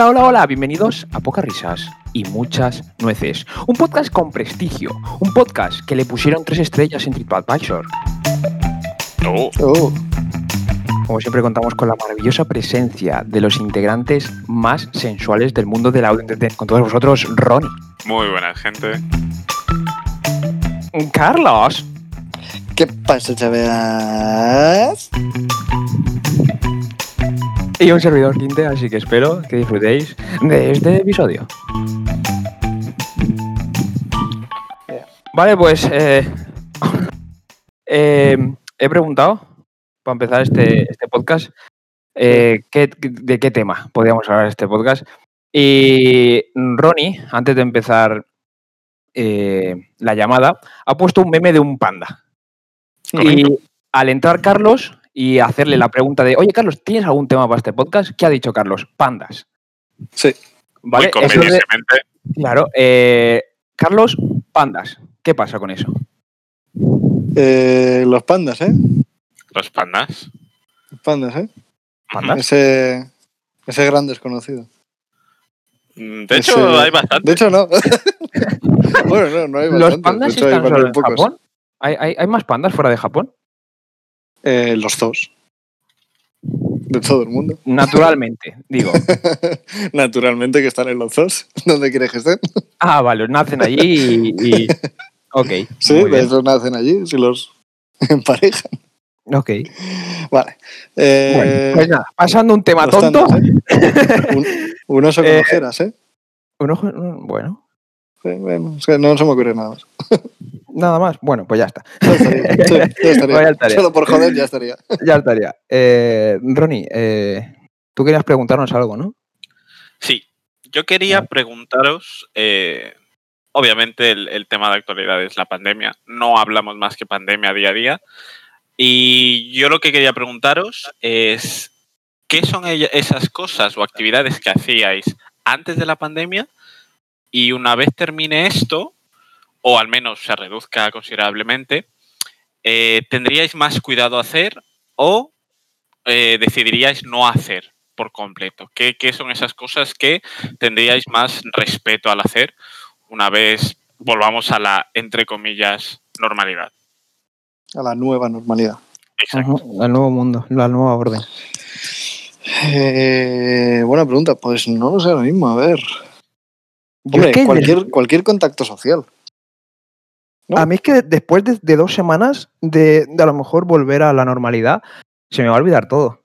Hola, hola, hola, bienvenidos a Pocas Risas y Muchas Nueces. Un podcast con prestigio, un podcast que le pusieron tres estrellas en TripAdvisor. Oh, Oh, Como siempre contamos con la maravillosa presencia de los integrantes más sensuales del mundo del audio entertainment. Con todos vosotros, Ronnie. muy buena gente. Carlos. ¿Qué pasa, chavales? Y un servidor Quinte, así que espero que disfrutéis de este episodio. Vale, pues eh, eh, he preguntado, para empezar este, este podcast, eh, qué- de qué tema podríamos hablar este podcast. Y Ronnie, antes de empezar la llamada, ha puesto un meme de un panda. Y al entrar Carlos y hacerle la pregunta de, oye Carlos, ¿tienes algún tema para este podcast? ¿Qué ha dicho Carlos? Pandas. Sí. ¿Vale? Muy Eso de- convenientemente. claro. eh, Carlos, pandas. ¿Qué pasa con eso? Eh, los pandas, ¿eh? Los pandas. Los pandas, ¿eh? ¿Pandas? Ese, ese gran desconocido. Mm, De hecho, Ese- hay bastante. De hecho, no. bueno, no, no hay ¿Los bastantes. pandas de hecho, hay están solo en pocos. Japón? ¿Hay, hay, hay más pandas fuera de Japón? Eh, los zoos. De todo el mundo. Naturalmente, digo. Naturalmente que están en los zoos. ¿Dónde quieres que estén? Ah, vale, nacen allí y... y- Ok. Sí, de esos nacen allí, si los emparejan. Ok. Vale. Eh, Bueno, pues nada, pasando un tema tonto. tandas, ¿eh? un, un oso con Eh, ojeras, ¿eh? un ojo- bueno, Sí, Bueno, es que no se me ocurre nada más. Nada más. Bueno, pues ya está. Ya estaría. Sí, ya estaría. Solo por joder ya estaría. Ya estaría. Eh, Ronnie, eh, tú querías preguntarnos algo, ¿no? Sí, yo quería preguntaros, eh, obviamente el, el tema de actualidad es la pandemia, no hablamos más que pandemia día a día, y yo lo que quería preguntaros es, ¿qué son esas cosas o actividades que hacíais antes de la pandemia y una vez termine esto, o al menos se reduzca considerablemente, eh, tendríais más cuidado a hacer o eh, decidiríais no hacer por completo? ¿Qué, qué son esas cosas que tendríais más respeto al hacer una vez volvamos a la, entre comillas, normalidad? A la nueva normalidad. Exacto. El nuevo mundo, la nueva orden. Eh, buena pregunta. Pues no lo sé ahora mismo. A ver. Hombre, cualquier contacto social. ¿No? A mí es que después de, de dos semanas de, de a lo mejor volver a la normalidad, se me va a olvidar todo.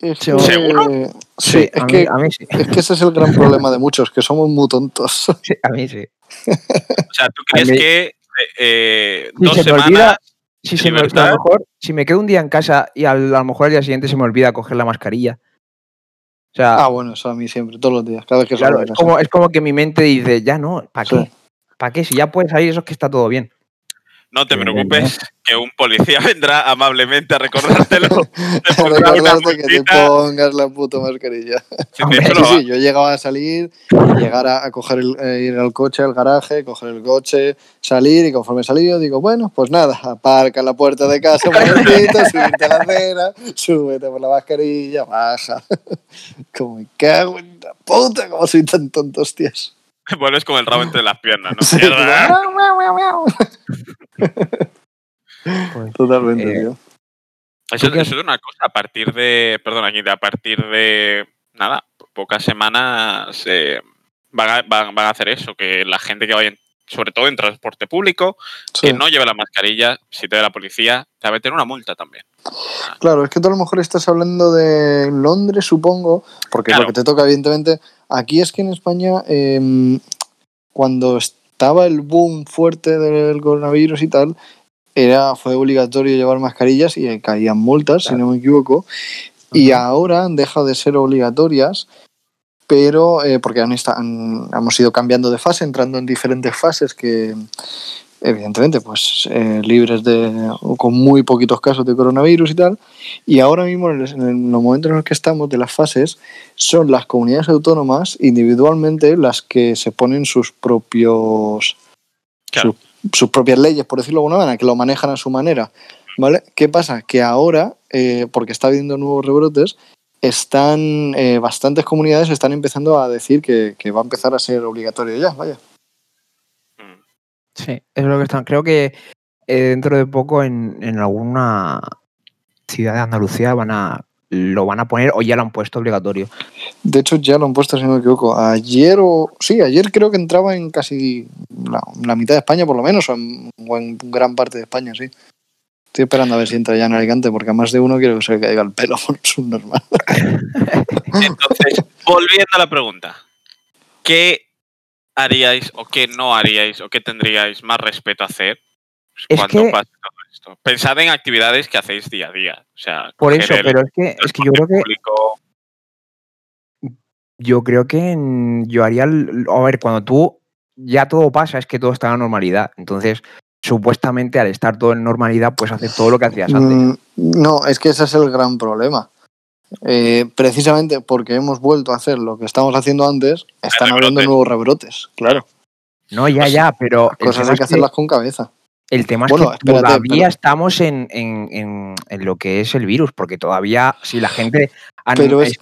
Es Sí, que- ¿Seguro? Sí, es, a, mí, que, a mí sí. es que ese es el gran problema de muchos, que somos muy tontos. Sí, a mí sí. O sea, ¿tú crees mí- que eh, Sí, dos se me semanas... olvida- Si se me, a lo mejor, si me quedo un día en casa y a lo mejor al día siguiente se me olvida coger la mascarilla. O sea, Ah, bueno, eso a mí siempre, todos los días, cada vez que claro, es como, es como que mi mente dice, ya no, ¿para Sí. qué? ¿Para qué? Si ya puedes salir, eso es que está todo bien. No te preocupes, que un policía vendrá amablemente a recordártelo. Te una recordarte que te pongas la puta mascarilla. Sí, Sí, yo llegaba a salir, llegar a, a coger el, eh, ir al coche, al garaje, coger el coche, salir y conforme salí digo, bueno, pues nada, aparca en la puerta de casa un momentito, súbete a la acera, súbete por la mascarilla, baja. Como me cago en la puta, como soy tan tonto, hostias. Vuelves con el rabo entre las piernas, ¿no? Sí. Totalmente, Eh, tío. Eso, ¿Tú qué eso es una cosa, a partir de, perdón, aquí, a partir de, nada, pocas semanas eh, van, a, van- van a hacer eso, que la gente que vaya, en- sobre todo en transporte público, Sí. que no lleve la mascarilla, si te ve la policía, te va a meter una multa también. Claro, es que tú a lo mejor estás hablando de Londres, supongo, porque Claro. lo que te toca, evidentemente. Aquí es que en España, em, cuando estaba el boom fuerte del coronavirus y tal, era, fue obligatorio llevar mascarillas y caían multas, si no me equivoco. Y ahora han dejado de ser obligatorias, pero eh, porque han, han- hemos ido cambiando de fase, entrando en diferentes fases que, evidentemente, pues eh, libres de, con muy poquitos casos de coronavirus y tal. Y ahora mismo, en, el- en los momentos en los que estamos de las fases, son las comunidades autónomas individualmente las que se ponen sus propios Claro. sus propias leyes, por decirlo de alguna manera, que lo manejan a su manera. ¿Vale? ¿Qué pasa? Que ahora, eh, porque está habiendo nuevos rebrotes, están eh, bastantes comunidades están empezando a decir que, que va a empezar a ser obligatorio ya, vaya. Sí, es lo que están. Creo que eh, dentro de poco en, en alguna ciudad de Andalucía van a lo van a poner o ya lo han puesto obligatorio. De hecho, ya lo han puesto, si no me equivoco. Ayer o. Sí, ayer creo que entraba en casi la, la mitad de España, por lo menos, o en, o en gran parte de España, sí. Estoy esperando a ver si entra ya en Alicante, porque a más de uno quiero que se le caiga el pelo por su normal. Entonces, volviendo a la pregunta, ¿qué haríais o qué no haríais o qué tendríais más respeto a hacer Es cuando que- pase todo esto? Pensad en actividades que hacéis día a día. O sea, Por eso, el pero es que, es que yo creo que público, yo creo que yo haría el- a ver, cuando tú ya todo pasa, es que todo está en la normalidad. Entonces, supuestamente al estar todo en normalidad, puedes hacer todo lo que hacías antes. Mm, No, es que ese es el gran problema. Eh, precisamente porque hemos vuelto a hacer lo que estábamos haciendo antes, están habiendo nuevos rebrotes. Claro, No, ya, ya, pero cosas hay que hacerlas con cabeza. El tema es Bueno, que espérate, todavía estamos en, en- en- en lo que es el virus, porque todavía, si la gente. Pero es,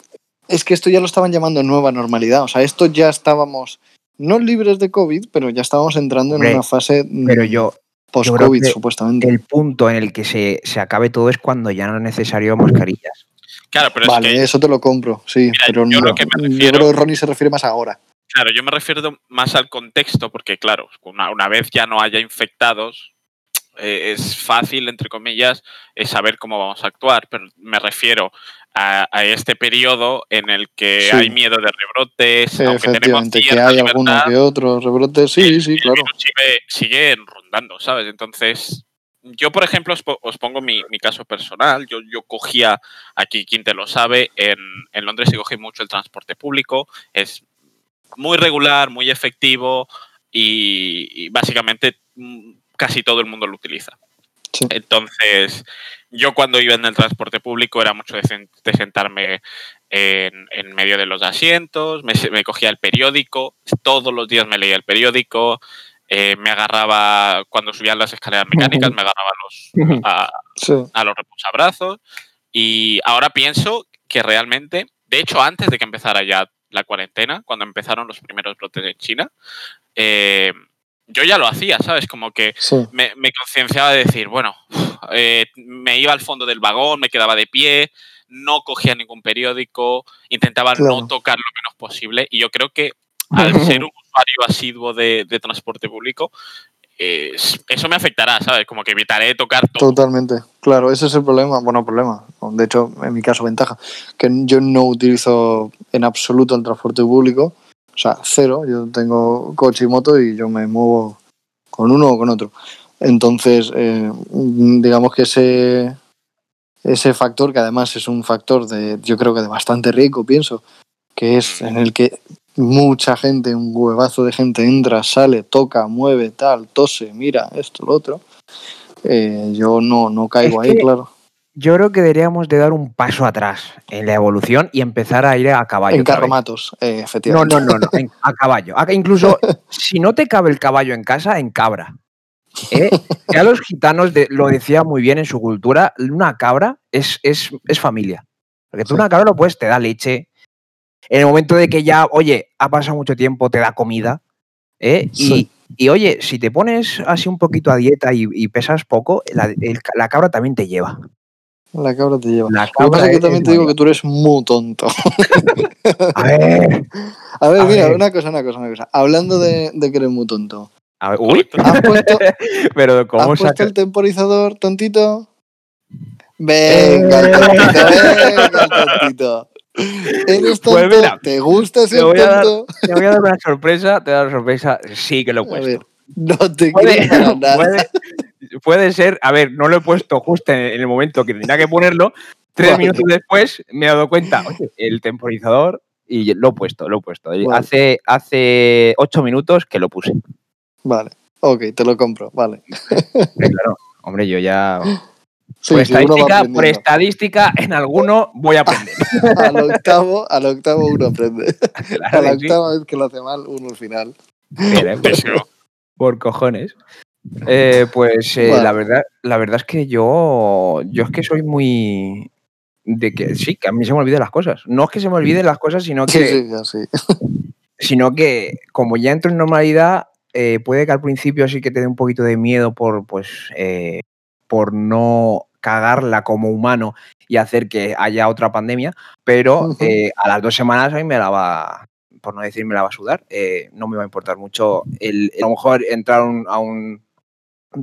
es- que esto ya lo estaban llamando nueva normalidad. O sea, esto ya estábamos, no libres de COVID, pero ya estábamos entrando Hombre, en una fase pero yo, post-COVID, supuestamente. el punto en el que se, se acabe todo es cuando ya no es necesario mascarillas. Claro, pero Vale, es que, eso te lo compro, sí. Mira, pero yo no, lo que me yo refiero- creo que Ronnie se refiere más ahora. claro, yo me refiero más al contexto, porque claro, una, una vez ya no haya infectados, eh, es fácil, entre comillas, eh, saber cómo vamos a actuar, pero me refiero a, a este periodo en el que Sí. hay miedo de rebrotes, aunque tenemos Efectivamente, que hay algunos que otros rebrotes. Sí, el- sí, el claro. virus sigue, sigue rondando, ¿sabes? Entonces, yo, por ejemplo, os, os pongo mi, mi caso personal. Yo, yo cogía, aquí quien te lo sabe, en, en Londres se coge mucho el transporte público. Es muy regular, muy efectivo y, y básicamente mm, casi todo el mundo lo utiliza. Sí. Entonces, yo cuando iba en el transporte público era mucho de, sen- de sentarme en, en medio de los asientos, me, me cogía el periódico, todos los días me leía el periódico, eh, me agarraba, cuando subían las escaleras mecánicas, me agarraba los, a, Sí. a los reposabrazos y ahora pienso que realmente, de hecho antes de que empezara ya la cuarentena, cuando empezaron los primeros brotes en China, eh, yo ya lo hacía, ¿sabes? Como que sí. me, me concienciaba de decir, bueno, eh, me iba al fondo del vagón, me quedaba de pie, no cogía ningún periódico, intentaba Claro. no tocar lo menos posible y yo creo que al ser un usuario asiduo de, transporte público, eh, eso me afectará, ¿sabes? Como que evitaré tocar todo. Totalmente. Claro, ese es el problema. Bueno, problema. De hecho, en mi caso, ventaja. Que yo no utilizo en absoluto el transporte público. O sea, cero. Yo tengo coche y moto y yo me muevo con uno o con otro. Entonces, eh, digamos que ese, ese factor, que además es un factor de, yo creo que de bastante rico, pienso, que es en el que mucha gente, un huevazo de gente entra, sale, toca, mueve, tal, tose, mira, esto, lo otro. Eh, yo no, no caigo Es ahí, claro. Yo creo que deberíamos de dar un paso atrás en la evolución y empezar a ir a caballo. En carromatos, eh, No, efectivamente. no, no, no, en- a caballo. A- incluso si no te cabe el caballo en casa, en cabra. ¿eh? Ya los gitanos de- lo decía muy bien en su cultura, una cabra es, es, es familia. Porque tú Sí. una cabra lo puedes, te da leche. En el momento de que ya, oye, ha pasado mucho tiempo, te da comida. ¿eh? Y, Sí. y, oye, si te pones así un poquito a dieta y, y pesas poco, la, el- la cabra también te lleva. La cabra te lleva. La Lo que pasa cabra es que también te digo que tú eres muy tonto. A ver, A ver, A mira, ver. una cosa, una cosa, una cosa. Hablando de, de que eres muy tonto. a ver, uy, ¿Has puesto, pero ¿has ¿cómo puesto el temporizador, tontito? Venga, el tontito, venga, el tontito. ¿Eres tonto? Pues mira, ¿Te gusta te ser voy a dar- tonto? Te voy a dar una sorpresa, te voy a dar una sorpresa. Sí que lo he puesto. ver, no te Puede, para nada. puede- puede ser, a ver, no lo he puesto justo en el momento que tenía que ponerlo. Tres Vale. minutos después me he dado cuenta, oye, el temporizador, y lo he puesto, lo he puesto. Vale. Hace, hace ocho minutos que lo puse. Vale, ok, te lo compro, vale. Claro, hombre, yo ya. Sí, por, sí, estadística, por estadística, en alguno voy a aprender. Al octavo, al octavo uno aprende. A la sí. octava vez que lo hace mal, uno al final. Mira, por, cojones. Eh, pues eh, la verdad, la verdad es que yo, yo es que soy muy, de que sí, que a mí se me olviden las cosas. No es que se me olviden las cosas, sino Sí, que, sí, ya sí. sino que como ya entro en normalidad, eh, puede que al principio sí que te dé un poquito de miedo por, pues, eh, por no cagarla como humano y hacer que haya otra pandemia, pero eh, a las dos semanas a mí me la va, por no decir me la va a sudar, eh, no me va a importar mucho el, a lo mejor entrar a un, a un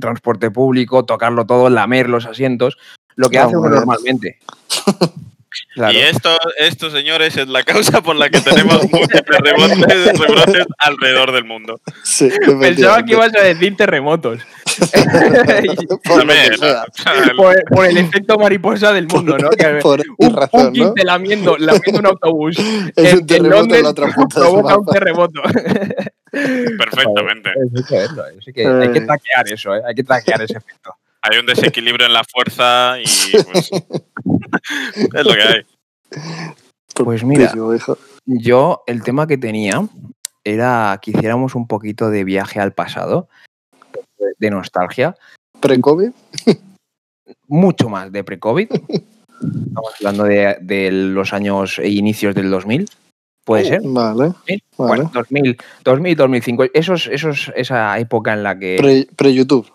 transporte público, tocarlo todo, lamer los asientos, lo que Ah, hace uno normalmente. Claro. Y esto, esto, señores, es la causa por la que tenemos múltiples rebotes, rebrotes alrededor del mundo. Sí, Pensaba que ibas a decir terremotos. Por También, el- por, por el efecto mariposa del mundo, ¿no? Que Por un, un razón, ¿no? quince lamiendo, lamiendo un autobús Es en, un terremoto Londres en la otra punta del provoca un terremoto. perfectamente. Eso hay que verlo, eso hay que- hay que Eh. traquear eso, ¿eh? hay que traquear ese efecto. Hay un desequilibrio en la fuerza y pues, es lo que hay. Pues mira, Típico, hijo. yo el tema que tenía era que hiciéramos un poquito de viaje al pasado, de- nostalgia, ¿Pre-COVID? mucho más de pre-COVID. Estamos hablando de, de los años e inicios del 2000, puede ser. Vale, ¿Sí? vale. Bueno, 2000, 2000, 2005, esos, esos, esa época en la que, Pre- Pre-YouTube.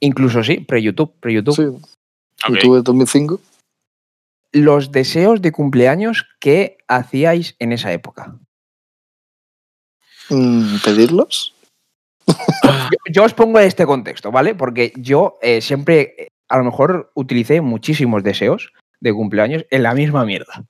incluso sí, pre-YouTube, pre-YouTube, sí. Ok. YouTube de 2005. Los deseos de cumpleaños que hacíais en esa época. Mm, ¿Pedirlos? Yo, yo os pongo este contexto, ¿vale? Porque yo eh, siempre, eh, a lo mejor, utilicé muchísimos deseos de cumpleaños en la misma mierda.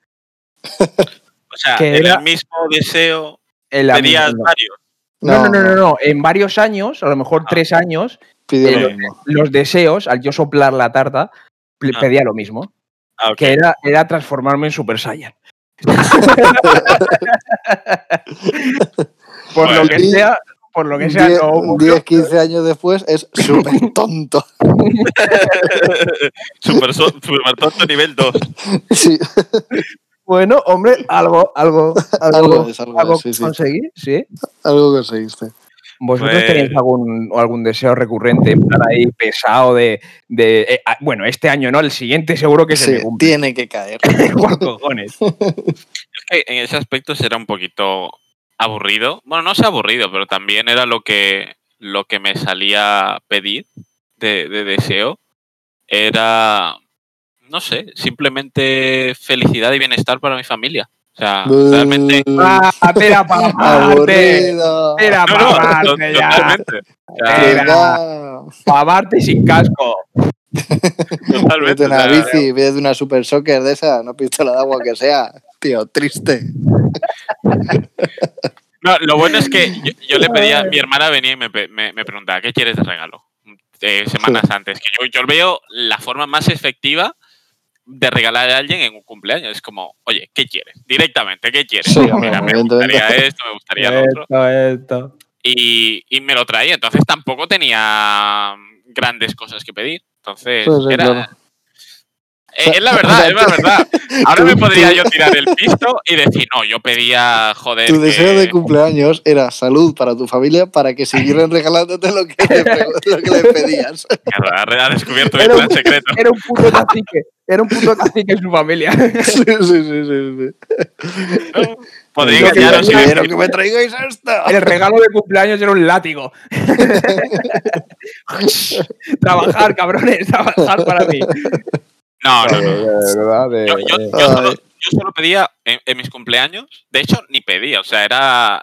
O sea, Que era- el mismo deseo En la pedías misma- varios. no, no, no, no, no, En varios años, a lo mejor Ah. tres años, Eh, los deseos, al yo soplar la tarta, Ah. pedía lo mismo, Ah, ok. que era, era transformarme en Super Saiyan. por lo Bueno. que sea, por lo que sea, Die- no ocurrió. 10, 15 años después es súper tonto. super, so- super tonto nivel 2. Sí, Bueno, hombre, algo, algo, algo, Algo es, algo algo es, sí, sí. conseguí, sí. algo conseguiste. ¿Vosotros Pues- tenéis algún, algún deseo recurrente, en plan ahí pesado de. de eh, ah, bueno, este año no, el siguiente seguro que se Sí, me cumple. tiene que caer. Por cojones. Es que en ese aspecto será un poquito aburrido. Bueno, no sé aburrido, pero también era lo que, lo que me salía pedir de, de deseo. Era, no sé, simplemente felicidad y bienestar para mi familia. O sea, realmente... Ah, era para No, para no, ya. sin casco. totalmente, Pídete una bici, pídete una super soccer de esa, no pistola de agua que sea. Tío, triste. No, lo bueno es que yo, yo le pedía, mi hermana venía y me, pe- me- me preguntaba, ¿qué quieres de regalo? Eh, semanas antes. Que yo, yo veo la forma más efectiva de regalar a alguien en un cumpleaños. Es como, oye, ¿qué quieres? Directamente, ¿qué quieres? Sí, Digo, Mira, me gustaría esto, me gustaría lo otro. Esto. Y, y me lo traía. Entonces tampoco tenía grandes cosas que pedir. Entonces, Sí, sí, era... claro. Eh, es la verdad, es la verdad. Ahora me podría yo tirar el pisto y decir, no, yo pedía, joder. Tu deseo que- de cumpleaños era salud para tu familia para que siguieran regalándote lo que le, lo que le pedías. Claro, ha ha descubierto mi Era plan un- secreto. Era un puto cacique. Era un puto cacique en su familia. Sí, sí, sí, sí. sí. Podría engañaros Quiero que me traigáis esto. El regalo de cumpleaños era un látigo. trabajar, cabrones, trabajar para mí. No, no, no. Yo, yo- yo Ay. solo, yo solo pedía en, en mis cumpleaños, de hecho, ni pedía, o sea, era.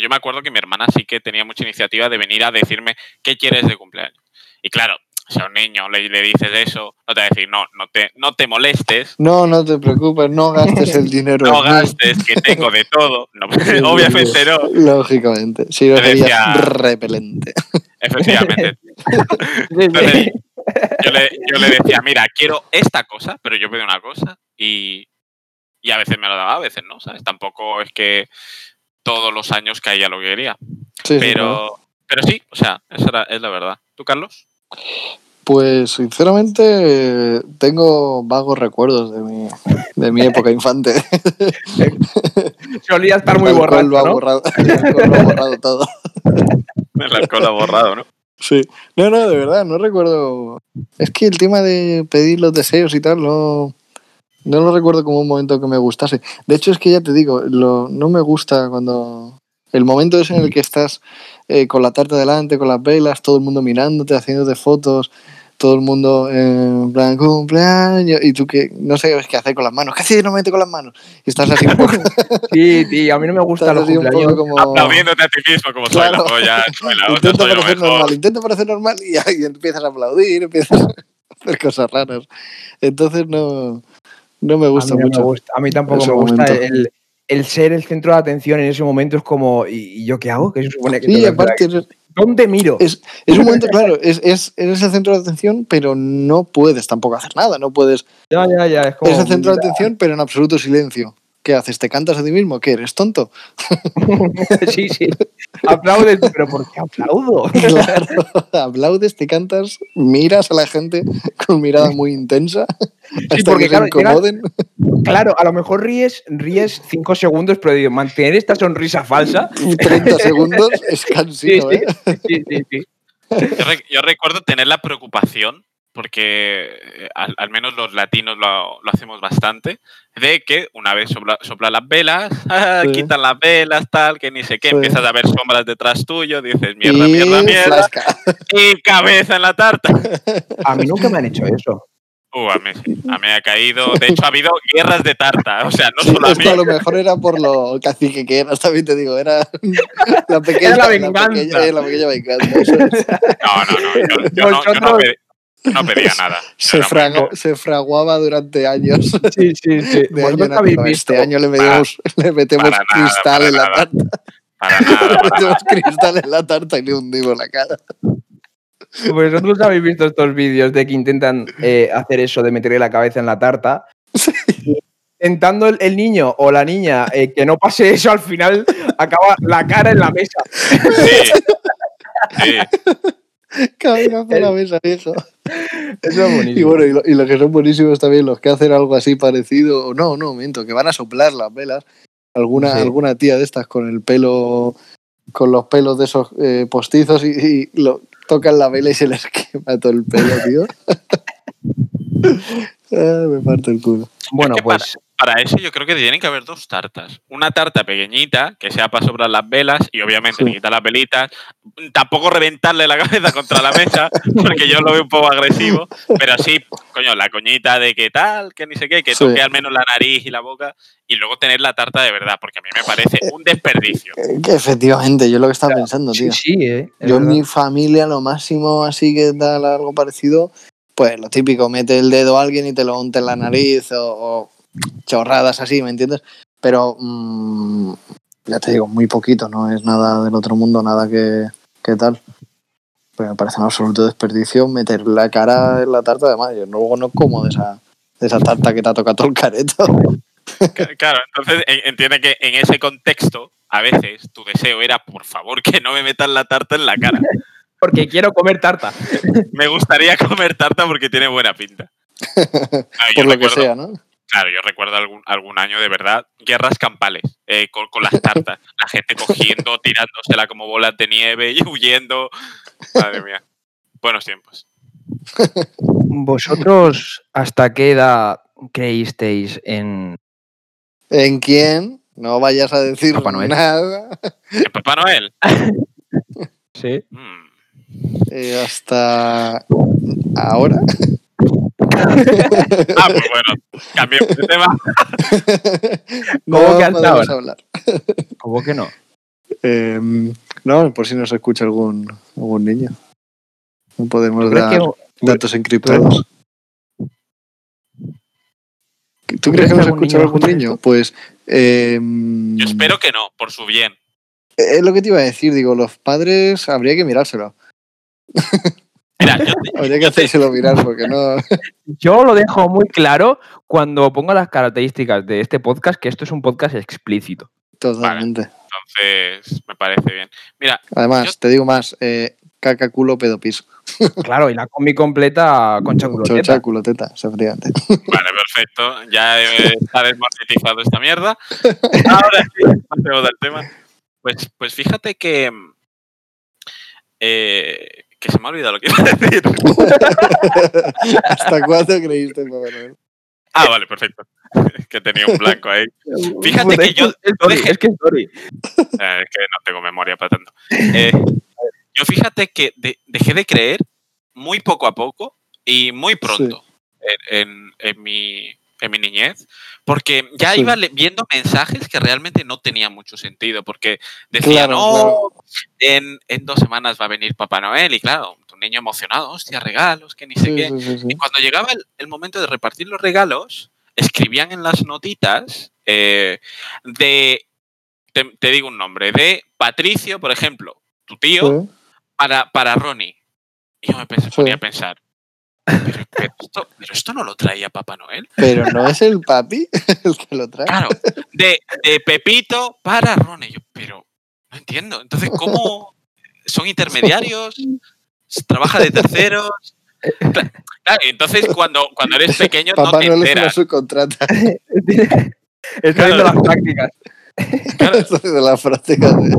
Yo me acuerdo que mi hermana sí que tenía mucha iniciativa de venir a decirme qué quieres de cumpleaños. Y claro, si a un niño le, le dices eso, no te va a decir, no, no te, no te molestes, No, no te preocupes, no gastes el dinero. no gastes, que tengo de todo. No, Sí, sí, obviamente sí. no, Lógicamente. Si serías decía- repelente. efectivamente. Entonces, yo le, yo le decía, mira, quiero esta cosa, pero yo pedí una cosa y, y a veces me lo daba, a veces no, ¿sabes? Tampoco es que todos los años caía lo que quería. Sí, sí. Pero, pero sí, o sea, esa era- es la verdad. ¿Tú, Carlos? Pues sinceramente tengo vagos recuerdos de mi, de mi época infante. Solía estar muy borrado, el alcohol lo ha borrado todo. El alcohol ha borrado, ¿no? Sí. No, no, de verdad, no recuerdo. Es que el tema de pedir los deseos y tal, no. No lo recuerdo como un momento que me gustase. De hecho, es que ya te digo, lo, no me gusta cuando. El momento es en el que estás eh, con la tarta delante, con las velas, todo el mundo mirándote, haciéndote fotos, todo el mundo en plan cumpleaños, y tú que no sabes qué hacer con las manos. ¿Qué haces? No me meto con las manos. Y estás así un poco. Sí, tío, a mí no me gusta los cumpleaños. poco como. Aplaudiéndote a ti mismo como soy Claro. la polla, soy la lo parecer mejor. normal, intenta parecer normal y ahí empiezas a aplaudir, empiezas a hacer cosas raras. Entonces no, no me A gusta mí, no me mucho. gusta. A mí tampoco me gusta momento. el, el ser el centro de atención en ese momento es como, ¿y, yo qué hago? ¿Qué se supone que Sí, que aparte ¿Dónde miro? es, es un momento, claro, es, es, eres el centro de atención, pero no puedes tampoco hacer nada, no puedes. Ya, ya, ya. Es como, Eres el centro de atención, pero en absoluto silencio. ¿Qué haces? ¿Te cantas a ti mismo? ¿Qué eres tonto? sí, sí. Aplaudes, pero ¿por qué aplaudo? Claro, aplaudes, te cantas, miras a la gente con mirada muy intensa hasta porque, que claro, se incomoden. Claro, a lo mejor ríes, ríes cinco segundos, pero digo, mantener esta sonrisa falsa. 30 segundos es Sí, cansino, sí, ¿eh? sí, sí, sí. Yo recuerdo tener la preocupación, porque eh, al, al menos los latinos lo, lo hacemos bastante, de que una vez sopla, sopla las velas, ah, Sí. quitan las velas, tal, que ni sé qué, Sí. empiezas a ver sombras detrás tuyo, dices mierda, y mierda, mierda, flasca. y cabeza en la tarta. A mí nunca me han hecho eso. Uh, a mí, sí, a mí ha caído. De hecho, ha habido guerras de tarta. O sea, no Sí, solo a mí. a lo mejor era por lo cacique que eras, también te digo, era la pequeña, Era la pequeña, venganza. eh, la pequeña venganza. eso es. No, no, no. Yo, yo no, yo no no pedía nada. Se, fraga- fraguaba durante años. Sí, sí, sí. De Vosotros año en habéis año. visto. Este año le metemos, le metemos para nada, cristal en la nada. tarta. Para nada. Le metemos cristal en la tarta y le hundimos la cara. Vosotros habéis visto estos vídeos de que intentan eh, hacer eso de meterle la cabeza en la tarta. Intentando el, el niño o la niña eh, que no pase eso, al final acaba la cara en la mesa. Sí. Sí. Cabeza por la mesa, hijo. Eso es buenísimo. Y bueno, y, lo- y que son buenísimos también, los que hacen algo así parecido, o no, no, miento, que van a soplar las velas. Alguna, Sí. alguna tía de estas con el pelo, con los pelos de esos eh, postizos y, y lo tocan la vela y se les quema todo el pelo, tío. Ah, me parto el culo. bueno, pues Para eso yo creo que tienen que haber dos tartas. Una tarta pequeñita, que sea para sobrar las velas, y obviamente Sí. quitar las velitas. Tampoco reventarle la cabeza contra la mesa, porque yo lo veo un poco agresivo. Pero sí, coño, la coñita de que tal, que ni sé qué, que Sí. toque al menos la nariz y la boca, y luego tener la tarta de verdad, porque a mí me parece un desperdicio. Eh, efectivamente, yo lo que estaba pensando, sí, tío. sí, eh. Yo en mi familia, lo máximo así que tal, algo parecido, pues lo típico, mete el dedo a alguien y te lo unta en la nariz o, o chorradas así, ¿me entiendes? Pero mm, ya te digo, muy poquito, no es nada del otro mundo, nada que, que tal. Pero me parece un absoluto desperdicio meter la cara en la tarta, además, yo luego no como de esa, de esa tarta que te ha tocado todo el careto. Claro, entonces en- entiende que en ese contexto, a veces tu deseo era, por favor, que no me metan la tarta en la cara. Porque quiero comer tarta. Me gustaría comer tarta porque tiene buena pinta. Ah, yo Por lo que sea, ¿no? Claro, yo recuerdo algún, algún año de verdad, guerras campales eh, con, con las tartas. La gente cogiendo, tirándosela como bolas de nieve y huyendo. Madre mía. Buenos tiempos. ¿Vosotros hasta qué edad creísteis en ¿En quién? No vayas a decir Papá Noel. nada. ¿En Papá Noel? Sí. Mm. Eh, hasta ahora. Ah, pues bueno, cambiemos de tema. no ¿Cómo que hasta ahora? hablar. ¿Cómo que no? Eh, no, por si nos escucha algún, algún niño. No podemos ¿Tú crees dar que- datos encriptados. ¿Tú, crees crees que nos escucha niño algún niño? esto? Pues eh, Yo espero que no, por su bien. es lo que te iba a decir. Digo, los padres habría que mirárselo. Mira, yo te- Habría que hacérselo mirar porque no. Yo lo dejo muy claro cuando pongo las características de este podcast, que esto es un podcast explícito. Totalmente. entonces me parece bien. Mira, Además, Yo- te digo más: eh, caca, culo, pedo, piso. Claro, y la combi completa con Chocha, chocolate. culo, teta, efectivamente. vale, perfecto. Ya está desmonetizado esta mierda. Ahora sí, pasemos al tema. Pues, pues fíjate que. eh, que se me ha olvidado lo que iba a decir. ¿Hasta cuándo creíste en Papá Noel? Ah, vale, perfecto. que tenía un blanco ahí. Fíjate que yo. Es que. Eh, es que no tengo memoria para tanto. Eh, yo fíjate que de- dejé de creer muy poco a poco y muy pronto en, en- en mi, en mi niñez, porque ya Sí. iba viendo mensajes que realmente no tenían mucho sentido, porque decían, Claro, claro. en, en dos semanas va a venir Papá Noel, y claro, tu niño emocionado, hostia, regalos, que ni sé qué. sí. Y cuando llegaba el, el momento de repartir los regalos, escribían en las notitas eh, de, te, te digo un nombre, de Patricio, por ejemplo, tu tío, para, para Ronnie. Y yo me pensé, ponía a pensar, pero, esto, pero esto no lo traía Papá Noel. Pero no es el papi el que lo trae. Claro, de, de Pepito para Ronnie. Yo, pero no entiendo. Entonces, ¿cómo son intermediarios? ¿Trabaja de terceros? Cla- Claro, entonces cuando, cuando eres pequeño no Papá te Noel es una enteras. subcontrata. Está Claro. viendo las prácticas. Claro, de la práctica de...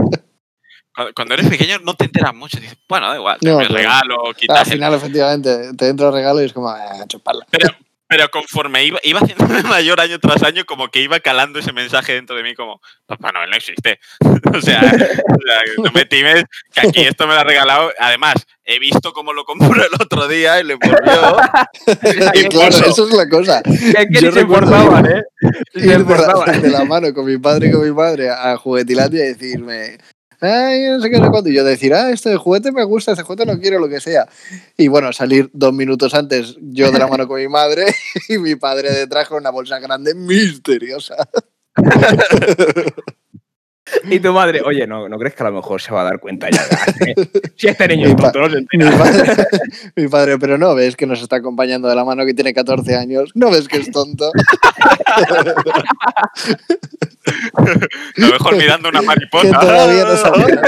cuando, cuando eres pequeño no te enteras mucho. Dices, bueno, da igual, No, el regalo, Al quitas el final, efectivamente, te entra el regalo y es como, ah, chuparla. Pero, pero conforme iba, iba haciéndome mayor año tras año, como que iba calando ese mensaje dentro de mí como, Papá Noel no existe. o, sea, o sea, no me times, que aquí esto me lo ha regalado. Además, he visto cómo lo compró el otro día y le envolvió. Y claro, eso es la cosa. Que Yo se importaban, ¿eh? Se Ir de la, importaban. de la mano con mi padre y con mi madre a Juguetilandia y decirme, ay, no sé qué, no sé cuánto. Y yo decir, ah, este juguete me gusta, este juguete no quiero, lo que sea. Y bueno, salir dos minutos antes yo de la mano con mi madre y mi padre detrás con una bolsa grande misteriosa. Y tu madre, oye, ¿no, ¿no crees que a lo mejor se va a dar cuenta ya? si este niño Mi es tonto, no se Mi entera. padre, mi padre, pero no ves que nos está acompañando de la mano que tiene 14 años, no ves que es tonto. A lo mejor mirando una que mariposa. todavía no sabía.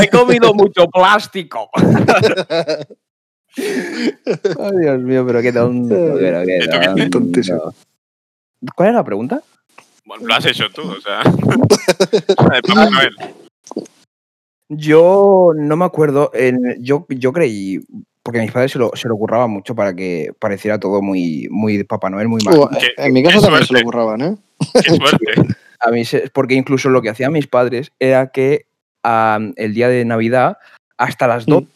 He comido mucho plástico. Ay, Dios mío, pero qué tonto. pero qué ¿Y tú qué tonto. Tontísimo. ¿Cuál es la pregunta? Bueno, lo has hecho tú, o sea. de Papá Noel. Yo no me acuerdo. en- yo, yo creí, porque mis padres se lo, se lo curraban mucho para que pareciera todo muy, muy de Papá Noel, muy mal. Qué- en mi qué casa también se suerte. lo curraban, ¿eh? Qué suerte. A mí se- porque incluso lo que hacían mis padres era que am, el día de Navidad, hasta las 12,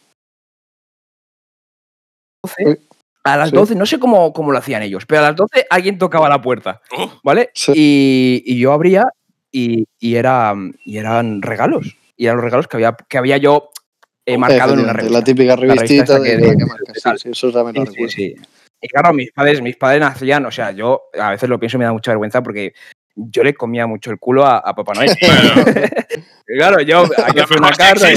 Uy, a las sí. 12, no sé cómo, cómo lo hacían ellos, pero a las 12 alguien tocaba la puerta, Uh, ¿vale? Sí. Y, y yo abría y, y, era, y eran regalos. Y eran los regalos que había, que había yo eh, marcado en una revista. La típica revista revistita esa que de, de- la que marca, sí, eso también lo Sí, sí, recuerdo. sí. Y claro, mis padres, mis padres hacían, o sea, yo a veces lo pienso y me da mucha vergüenza porque yo le comía mucho el culo a, a Papá Noel. Claro, yo hay que A lo hacer una carta. y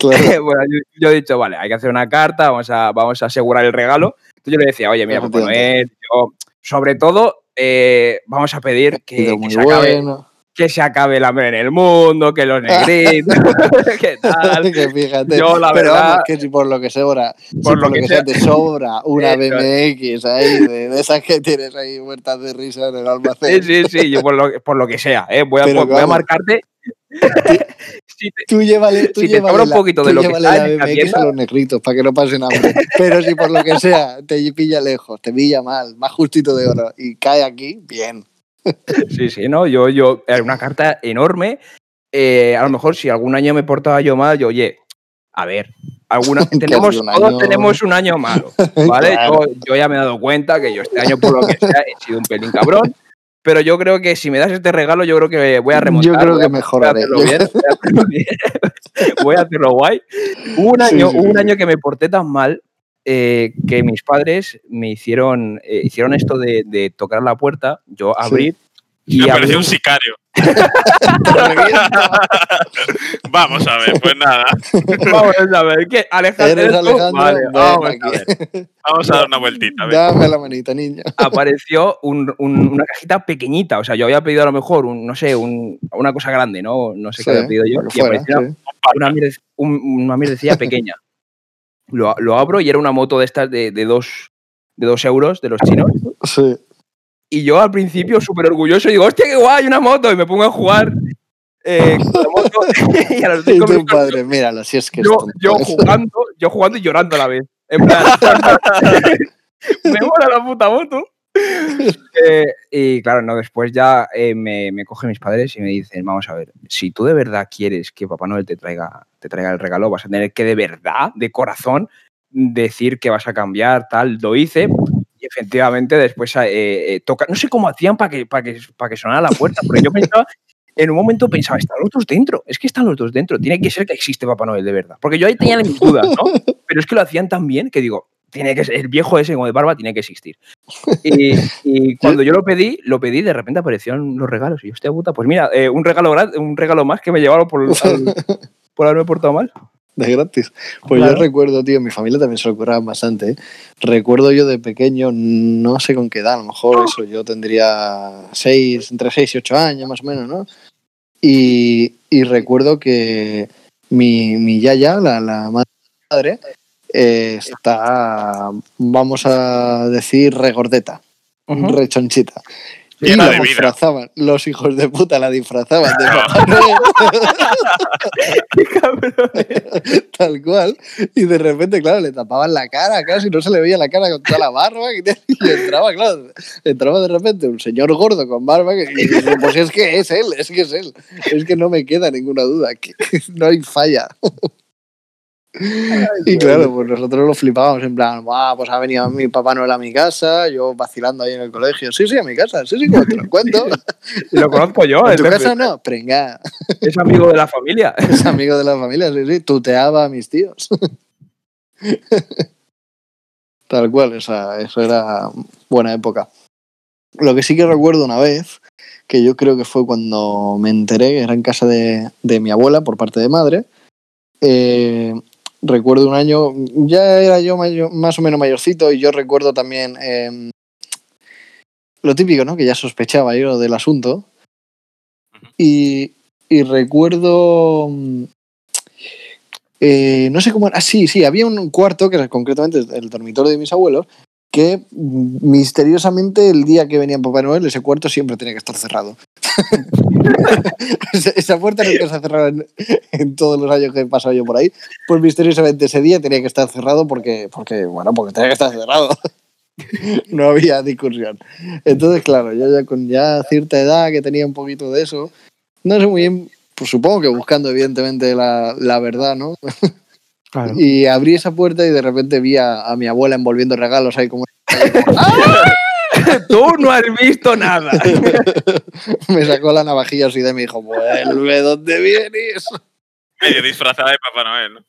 Claro. bueno, yo, yo he dicho, vale, hay que hacer una carta, vamos a, vamos a asegurar el regalo. Entonces yo le decía, oye, mira, Papá Noel, yo, sobre todo, eh, vamos a pedir que, se acabe, bueno. que se acabe el hambre en el mundo, que los negritos, que tal. que fíjate. Yo, la Pero verdad- vamos, que si por lo que sobra, si Por lo lo que que sea, sea. te sobra una. BMX ahí, de, de esas que tienes ahí muertas de risa en el Sí, almacén. sí, sí, yo por lo, por lo que sea, ¿eh? voy, a, Pero voy a vamos. marcarte. Si te- Tú llévale, tú Si te sobra un poquito de lo que la BMX a los negritos para que no pasen hambre. Pero si por lo que sea te pilla lejos, te pilla mal, más justito de oro y cae aquí, bien. Sí, sí, no, yo, yo, era una carta enorme. eh, a lo mejor si algún año me portaba yo mal, yo, oye, a ver, alguna, Que ha tenemos, todos tenemos un año malo, ¿vale? Claro. Yo, yo ya me he dado cuenta que yo este año, por lo que sea, he sido un pelín cabrón. Pero yo creo que si me das este regalo, yo creo que voy a remontar. Yo creo que mejoraré. voy a hacerlo bien, voy a hacerlo guay. Hubo un año, sí, un año que me porté tan mal eh, que mis padres me hicieron, eh, hicieron esto de, de tocar la puerta, yo abrir Me pareció un- sicario. Vamos a ver, pues nada. Vamos a ver, ¿qué? Alejandro, Eres. Alejandro, Vale, vamos a ver. Vamos a dar una vueltita. Dame la manita, niña. Apareció un- un- una cajita pequeñita, o sea, yo había pedido a lo mejor, un, no sé, un- una cosa grande, ¿no? No sé qué había pedido yo. Y fuera, apareció sí. una, mierde- un- una mierdecilla pequeña. Lo, lo abro y era una moto de estas de, de dos, de dos euros de los chinos. Sí. Y yo al principio súper orgulloso digo, hostia, qué guay, una moto. Y me pongo a jugar eh, con la moto. y a los Y cinco tu minutos padre, míralo, si es que yo, yo jugando, yo jugando y llorando a la vez. En plan, me mola la puta moto. Eh, y claro, no, después ya eh, me, me cogen mis padres y me dicen, vamos a ver, si tú de verdad quieres que Papá Noel te traiga, te traiga el regalo, vas a tener que de verdad, de corazón, decir que vas a cambiar, tal, lo hice. Y efectivamente después eh, eh, toca, no sé cómo hacían para que, para que, para que sonara la puerta, porque yo pensaba, en un momento pensaba, están los dos dentro, es que están los dos dentro, tiene que ser que existe Papá Noel de verdad. Porque yo ahí tenía mis dudas, ¿no? Pero es que lo hacían tan bien que digo, tiene que ser, el viejo ese como de barba tiene que existir. Y, cuando yo lo pedí, lo pedí, de repente aparecieron los regalos. Y yo, hostia puta, pues mira, eh, un, regalo, un regalo más que me llevaron por, por haberme portado mal. De gratis. Pues Claro. yo recuerdo, tío, mi familia también se lo curraba bastante. ¿eh? Recuerdo yo de pequeño, no sé con qué edad, a lo mejor eso, yo tendría seis, entre 6 y 8 años más o menos, ¿no? Y, y recuerdo que mi, mi yaya, la, la madre, eh, está, vamos a decir, regordeta, Ujú. rechonchita. Y la de disfrazaban, los hijos de puta la disfrazaban de. Papá Noel. Qué cabrón. Tal cual. Y de repente, claro, le tapaban la cara casi, no se le veía la cara con toda la barba. Y entraba, claro, entraba de repente un señor gordo con barba. Que, y dice, pues es que es él, es que es él. Es que no me queda ninguna duda, que no hay falla. Y claro, pues nosotros lo flipábamos en plan, "Buah, pues ha venido mi papá Noel a mi casa, yo vacilando ahí en el colegio. Sí, sí, a mi casa, sí, sí, como te lo cuento. Lo conozco yo, ¿En es, tu casa no? Prenga. es amigo de la familia. Es amigo de la familia, sí, sí. Tuteaba a mis tíos. Tal cual, esa, eso era buena época. Lo que sí que recuerdo una vez, que yo creo que fue cuando me enteré, que era en casa de, de mi abuela por parte de madre. eh, recuerdo un año, ya era yo mayo- más o menos mayorcito, y yo recuerdo también eh, lo típico, ¿no? Que ya sospechaba yo del asunto. Y, y recuerdo. mm, eh, no sé cómo era. Ah, sí, sí, había un cuarto, que era concretamente el dormitorio de mis abuelos, que misteriosamente el día que venía Papá Noel, ese cuarto siempre tenía que estar cerrado. Esa- Esa puerta nunca se ha cerrado en, en todos los años que he pasado yo por ahí. Pues misteriosamente ese día tenía que estar cerrado porque, porque bueno, porque tenía que estar cerrado. no había discusión. Entonces, claro, yo ya con ya cierta edad que tenía un poquito de eso, no sé muy bien, pues supongo que buscando evidentemente la, la verdad, ¿no? Claro. Y abrí esa puerta y de repente vi a, a mi abuela envolviendo regalos ahí como... Tú no has visto nada. me sacó la navajilla así de mi hijo, vuelve donde vienes. Medio disfrazada de Papá Noel, ¿no?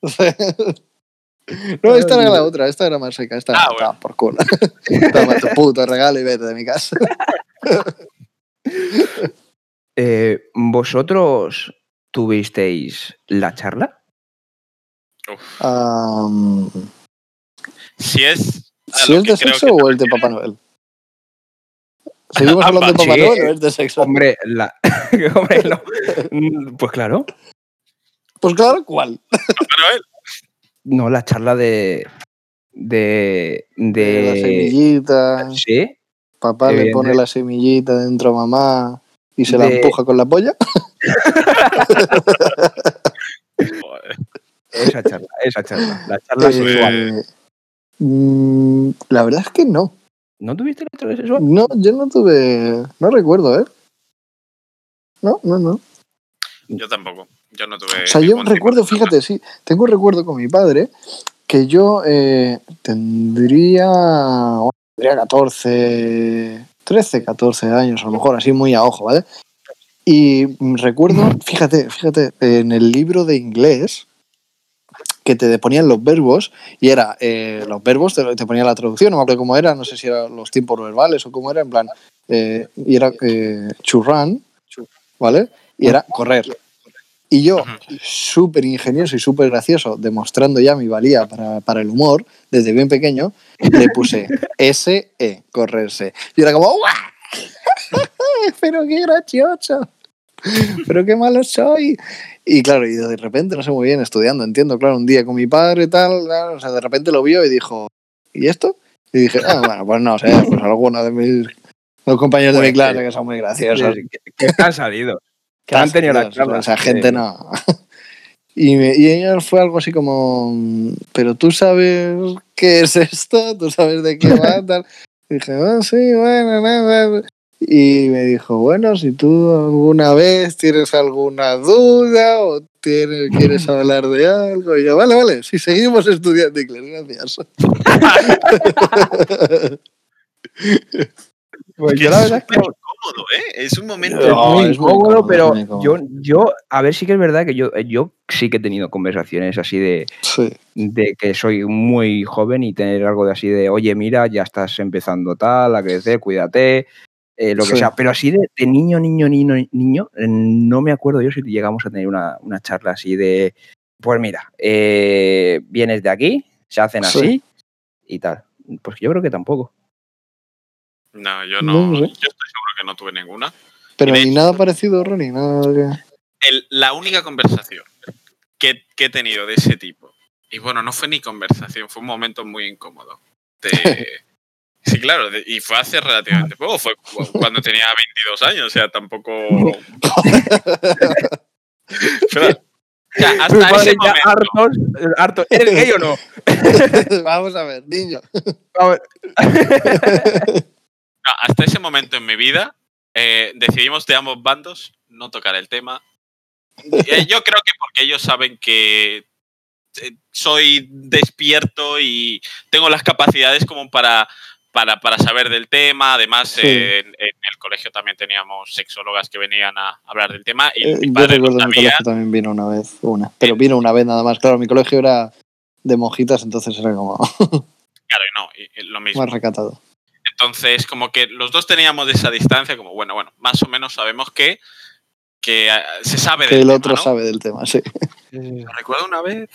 No, esta era la otra, esta era más seca, esta Ah, estaba por culo. Toma tu puto regalo y vete de mi casa. Eh, ¿Vosotros tuvisteis la charla? Si es. ¿Si es de sexo o el de Papá Noel? ¿Seguimos hablando de Papá. Noel o es de sexo? Hombre, la... Hombre, no. Mm, Pues claro. Pues claro, ¿cuál? Papá Noel. No, la charla de. De. De la semillita, sí. papá le pone la semillita dentro a mamá y se la empuja con la polla. Esa charla, esa charla. La charla Eh, sexual. mm, la verdad es que no. ¿No tuviste la charla sexual? No, yo no tuve. No recuerdo, ¿eh? No, no, no. Yo tampoco. Yo no tuve. O sea, yo recuerdo, fíjate, sí, tengo un recuerdo con mi padre que yo eh, tendría, tendría 14, 13, 14 años, a lo mejor, así muy a ojo, ¿vale? Y recuerdo, fíjate, fíjate, en el libro de inglés que te ponían los verbos y era eh, los verbos, te, te ponía la traducción, no me acuerdo cómo era, no sé si eran los tiempos verbales o cómo era, en plan, eh, y era eh, run, ¿vale? Y era correr. Y yo, súper ingenioso y súper gracioso, demostrando ya mi valía para, para el humor, desde bien pequeño, le puse S-E, correrse. Y era como, ¡guau! Pero qué gracioso. Pero qué malo soy. Y claro, y de repente, no sé muy bien, estudiando, entiendo, claro, un día con mi padre y tal, claro, o sea, de repente lo vio y dijo, ¿y esto? Y dije, ah, bueno, pues no sé, pues alguno de mis los compañeros de mi Pues, clase eh, que son muy graciosos. Que, que han salido. Que han tenido la Dios, charla. Esa gente no. Y, me- y ella fue algo así como, pero tú sabes qué es esto, tú sabes de qué va, tal. Y dije, ah, sí, bueno, nada. Y me dijo, bueno, si tú alguna vez tienes alguna duda o tienes, quieres hablar de algo, y yo, vale, vale, si seguimos estudiando inglés, gracias. Pues yo la verdad es que incómodo, ¿eh? Es un momento. No, muy es muy incómodo, incómodo, pero es muy incómodo. yo, yo, a ver, sí que es verdad que yo, yo sí que he tenido conversaciones así de, Sí, de que soy muy joven y tener algo de así de, oye, mira, ya estás empezando tal, a crecer, cuídate, eh, lo que Sí. sea. Pero así de, de niño, niño, niño, niño, eh, no me acuerdo yo si llegamos a tener una, una charla así de, pues mira, eh, vienes de aquí, se hacen Sí. así y tal. Pues yo creo que tampoco. No, yo No no. sé. Yo estoy seguro que no tuve ninguna. pero ni hecho- nada parecido, Ronnie, nada que... El- la única conversación que, que he tenido de ese tipo, y bueno, no fue ni conversación, fue un momento muy incómodo. de- sí, claro, y fue hace relativamente poco, fue cu- cuando tenía 22 años, o sea, tampoco... Espera. O sea, Tus hasta padres ese ya momento, hartos, hartos. ¿Eres gay o no? Vamos a ver, niño. A ver. no, hasta ese momento en mi vida, eh, decidimos de ambos bandos no tocar el tema. Eh, Yo creo que porque ellos saben que eh, soy despierto y tengo las capacidades como para, para, para saber del tema. Además, Sí. eh, en, en el colegio también teníamos sexólogas que venían a hablar del tema y Eh, mi Yo padre recuerdo en mi colegio también vino una vez, una. Pero vino una vez nada más. Claro, mi colegio era de monjitas, entonces era como Claro, y no, y- y lo mismo. más recatado. Entonces, como que los dos teníamos esa distancia, como, bueno, bueno, más o menos sabemos que, que eh, se sabe Que del el tema, otro ¿no? sabe del tema, sí. Recuerdo una vez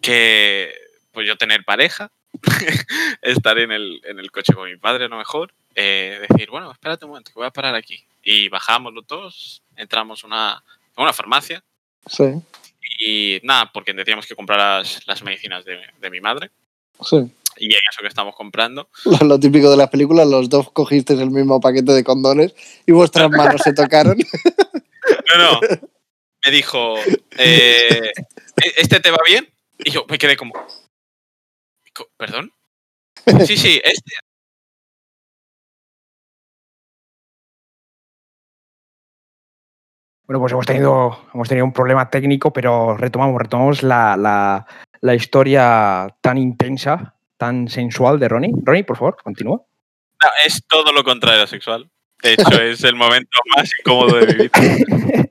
que, pues yo tener pareja, estar en el, en el coche con mi padre a lo mejor, eh, decir, bueno, espérate un momento, que voy a parar aquí. Y bajamos los dos, entramos a una, una farmacia Sí, y nada, porque decíamos que comprar las, las medicinas de, de mi madre. sí. Y en eso que estamos comprando, Lo, lo típico de las películas, los dos cogisteis el mismo paquete de condones y vuestras manos se tocaron. No, no. Me dijo, eh, ¿este te va bien? Y yo me quedé como, "Co- ¿perdón? Sí, sí, este. Bueno, pues hemos tenido, hemos tenido un problema técnico, pero retomamos, retomamos la, la- la historia tan intensa, tan sensual de Ronnie. Ronnie, por favor, continúa. No, es todo lo contrario a sexual. De hecho, es el momento más incómodo de mi vida.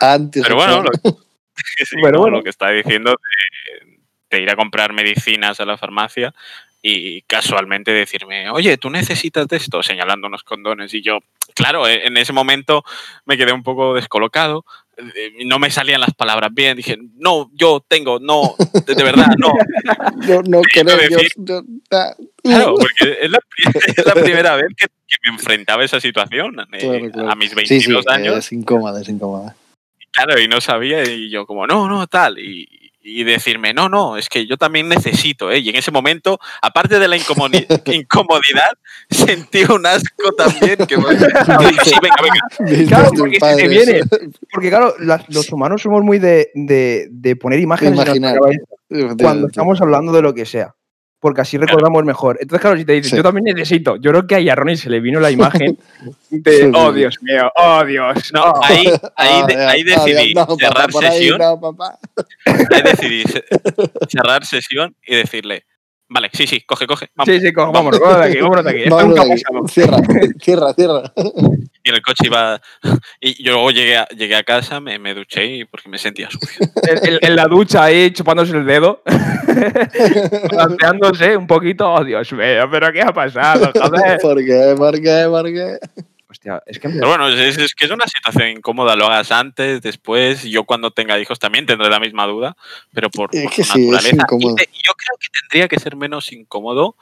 Antes. Pero bueno, lo, sí, Pero ¿no? bueno. lo que está diciendo de, de ir a comprar medicinas a la farmacia y casualmente decirme, oye, tú necesitas de esto, señalando unos condones. Y yo, claro, e- en ese momento me quedé un poco descolocado. eh, No me salían las palabras bien. Dije, no, yo tengo, no, de, de verdad, no. no, no Queriendo querer, yo- decir- yo- ah, Claro, porque es la, es la primera vez que, que me enfrentaba a esa situación. eh, Claro, claro. A mis Sí, sí, 22 años. es incómoda, es incómoda. Claro, y no sabía, y yo como, no, no, tal, y, y decirme, no, no, es que yo también necesito, ¿eh? Y en ese momento, aparte de la incomodi- incomodidad, sentí un asco también, que sí, venga, venga. ¿Viste Claro, porque se te viene. Porque claro, las- los humanos somos muy de, de- de poner imágenes en nuestra imaginar. cabeza cuando estamos hablando de lo que sea. Porque así recordamos mejor. Entonces, claro, si te dices, Sí. yo también necesito. Yo creo que a Ronnie se le vino la imagen de, Sí, sí. oh Dios mío, oh Dios. No, oh". ahí, ahí, Ah, de- ahí ah, decidí papá, cerrar por ahí, sesión, no, papá. ahí decidí cerrar sesión y decirle, vale, sí, sí, coge, coge, vamos. Sí, sí, cojo, vámonos, vámonos de aquí, vámonos de aquí. Vámonos de aquí. Cierra, cierra, cierra. Y en el coche iba, y yo luego llegué a, llegué a casa, me, me duché y porque me sentía sucio. En, en- en la ducha ahí chupándose el dedo, planteándose un poquito, oh Dios mío, pero ¿qué ha pasado? Joder. ¿Por qué? ¿Por qué? ¿Por qué? Hostia, es que Pero bueno, es, es que es una situación incómoda, lo hagas antes, después. Yo cuando tenga hijos también tendré la misma duda, pero por, Es por que su sí, es naturaleza. Y incómodo. te- yo creo que tendría que ser menos incómodo,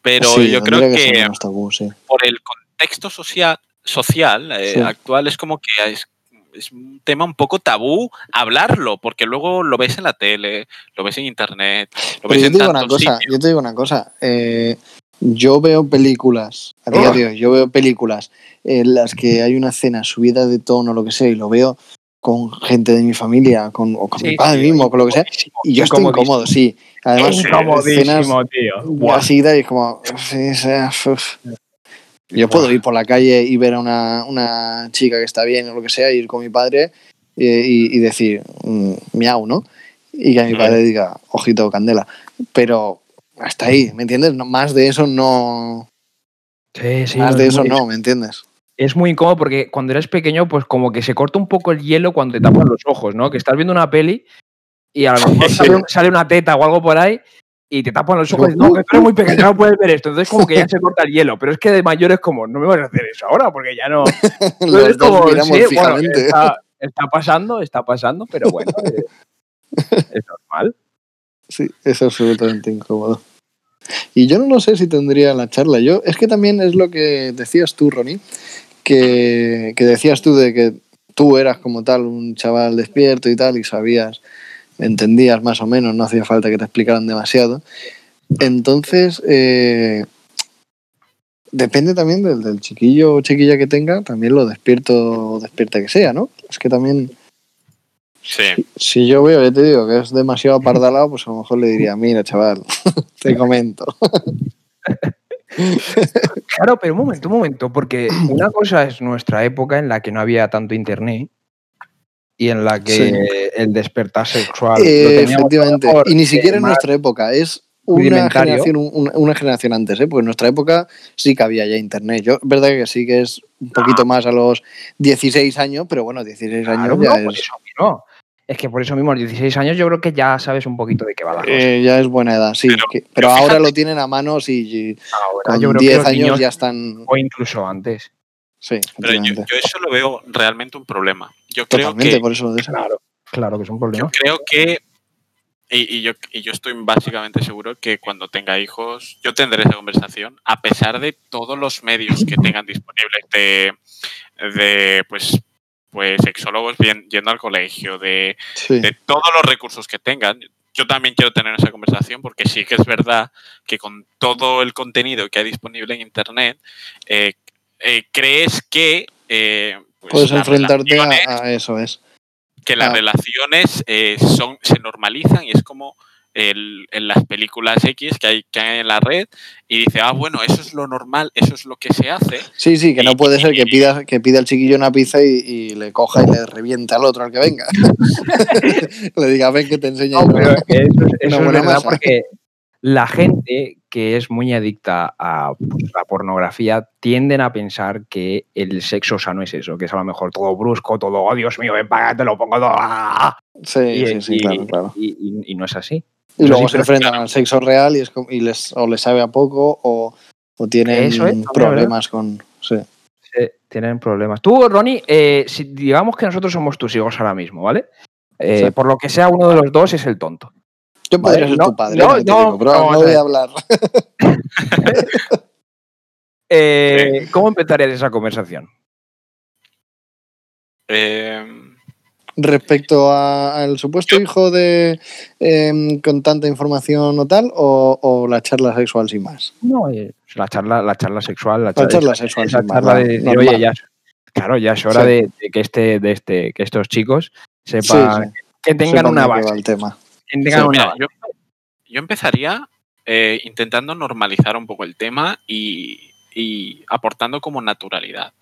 pero Sí, yo creo que, menos tabú, sí. por el contexto social, social eh, Sí. actual es como que es, es un tema un poco tabú hablarlo, porque luego lo ves en la tele, lo ves en internet, lo Pero ves yo en te digo una cosa, sitios. yo te digo una cosa. eh, yo veo películas, a día de hoy, yo veo películas en las que hay una escena subida de tono, lo que sea, y lo veo con gente de mi familia, con, o con Sí, mi padre sí, mismo, con lo que sea, y yo estoy incómodo, sí. Además, escenas Incomodísimo, tío. Buah. así y es como, uf. Yo puedo ir por la calle y ver a una, una chica que está bien o lo que sea, ir con mi padre y, y- y decir mm, miau, ¿no? Y que a mi padre diga, ojito, candela. Pero hasta ahí, ¿me entiendes? No, más de eso no. Sí, sí, más de eso no, ¿me entiendes? Es muy incómodo porque cuando eres pequeño, pues como que se corta un poco el hielo cuando te tapan los ojos, ¿no? Que estás viendo una peli y a lo mejor sale una teta o algo por ahí y te tapan los ojos no, tú eres muy pequeño, no puedes ver esto. Entonces como que ya se corta el hielo. Pero es que de mayor es como, no me vas a hacer eso ahora porque ya no... Entonces, como, miramos sí, bueno, fijamente. está, está pasando, está pasando, pero bueno, eh, es normal. Sí, es absolutamente incómodo. Y yo no lo sé si tendría la charla. Yo, es que también es lo que decías tú, Ronnie, que, que decías tú de que tú eras como tal un chaval despierto y tal, y sabías, entendías más o menos, no hacía falta que te explicaran demasiado. Entonces, eh, depende también del, del chiquillo o chiquilla que tenga, también lo despierto o despierta que sea, ¿no? Es que también Sí, si yo veo, ya te digo, que es demasiado apardalado, pues a lo mejor le diría, mira, chaval, te comento. Claro, pero un momento, un momento, porque una cosa es nuestra época en la que no había tanto internet y en la que Sí. el despertar sexual Eh, lo efectivamente. mejor, Y ni siquiera en nuestra época, es una generación, una, una generación antes, ¿eh? porque en nuestra época sí que había ya internet. Yo, es verdad que sí que es un poquito más a los 16 años, pero bueno, 16 Claro, años no, ya, por es, eso mismo. Es que por eso mismo, a los 16 años, yo creo que ya sabes un poquito de qué va la cosa. eh, ya es buena edad, sí. Pero- que- pero pero ahora fíjate- lo tienen a manos y, y Ahora, con yo creo que 10 los años niños, ya están... o incluso antes. Sí, pero yo, yo eso lo veo realmente un problema. Yo creo Totalmente, que por eso lo. Claro, claro que es un Yo problema. creo que, y, y yo, y yo estoy básicamente seguro que cuando tenga hijos, yo tendré esa conversación, a pesar de todos los medios que tengan disponibles de, de pues, pues sexólogos bien- yendo al colegio, de, Sí. de todos los recursos que tengan. Yo también quiero tener esa conversación porque sí que es verdad que con todo el contenido que hay disponible en Internet, eh, eh, crees que... eh, pues, Puedes enfrentarte a, a eso, es. que las Ah. relaciones eh, son, se normalizan y es como el- en las películas X que hay, que hay en la red y dice, ah, bueno, eso es lo normal, eso es lo que se hace. Sí, sí, que no Y- puede ser que pida, que pida el chiquillo una pizza y, y le coja y le reviente al otro al que venga. le diga, ven que te enseño. No, yo". pero eso, eso es buena verdad masa. porque la gente que es muy adicta a pues, la pornografía tienden a pensar que el sexo sano es eso, que es a lo mejor todo brusco, todo, oh Dios mío, ven para te lo pongo todo. ¡ah! Sí, Y, sí, sí, y- claro, claro. y- no es así. Y luego se enfrentan al sexo real y, es y les, o les sabe a poco o, o tienen Eso es, también, problemas con... Sí. Sí, tienen problemas. Tú, Ronnie, eh, si digamos que nosotros somos tus hijos ahora mismo, ¿vale? Eh, Sí. Por lo que sea, uno de los dos es el tonto. Yo podría ser no, tu padre, no, no, digo, no, voy a hablar. Eh, ¿Cómo empezarías esa conversación? Eh, Respecto a- al supuesto hijo de em, con tanta información o tal, o, o la charla sexual sin más. No, eh, la charla, la charla sexual, la La charla, charla esa- sexual esa sin más, charla de decir, oye, ya, es- claro, ya es hora Sí. de, de que este, de este, que estos chicos sepan, sí, que tengan sepan una base, va el tema. Sí, mira, yo, yo empezaría eh, intentando normalizar un poco el tema y, y aportando como naturalidad.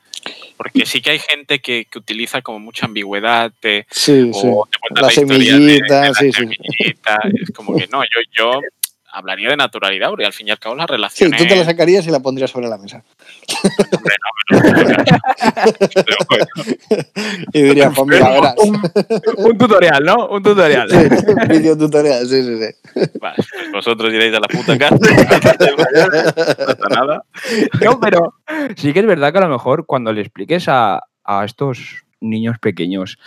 Porque sí que hay gente que, que utiliza como mucha ambigüedad Sí, sí. o te cuenta La la historia de- semillita, de la sí, sí. semillita. Es como que no, yo, yo hablaría de naturalidad, porque al fin y al cabo las Sí, relaciones... tú te la sacarías y la pondrías sobre la mesa. hombre, no, pero- pero bueno, Y dirías, pues mira, verás. un, un tutorial, ¿no? Un tutorial. Sí, video tutorial, sí, sí, sí. vale, pues vosotros iréis a la puta casa, no pasa nada. No, pero sí que es verdad que a lo mejor cuando le expliques a, a estos niños pequeños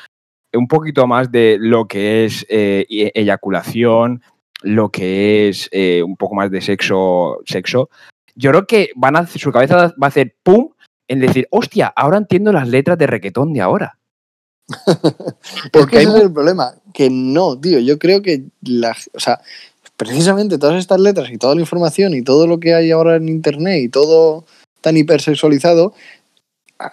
un poquito más de lo que es eh, e- eyaculación, lo que es eh, un poco más de sexo, sexo, yo creo que van a, su cabeza va a hacer pum en decir, hostia, ahora entiendo las letras de reggaetón de ahora. Es Porque que hay ese es el problema, que no, tío, yo creo que la, o sea, precisamente todas estas letras y toda la información y todo lo que hay ahora en internet y todo tan hipersexualizado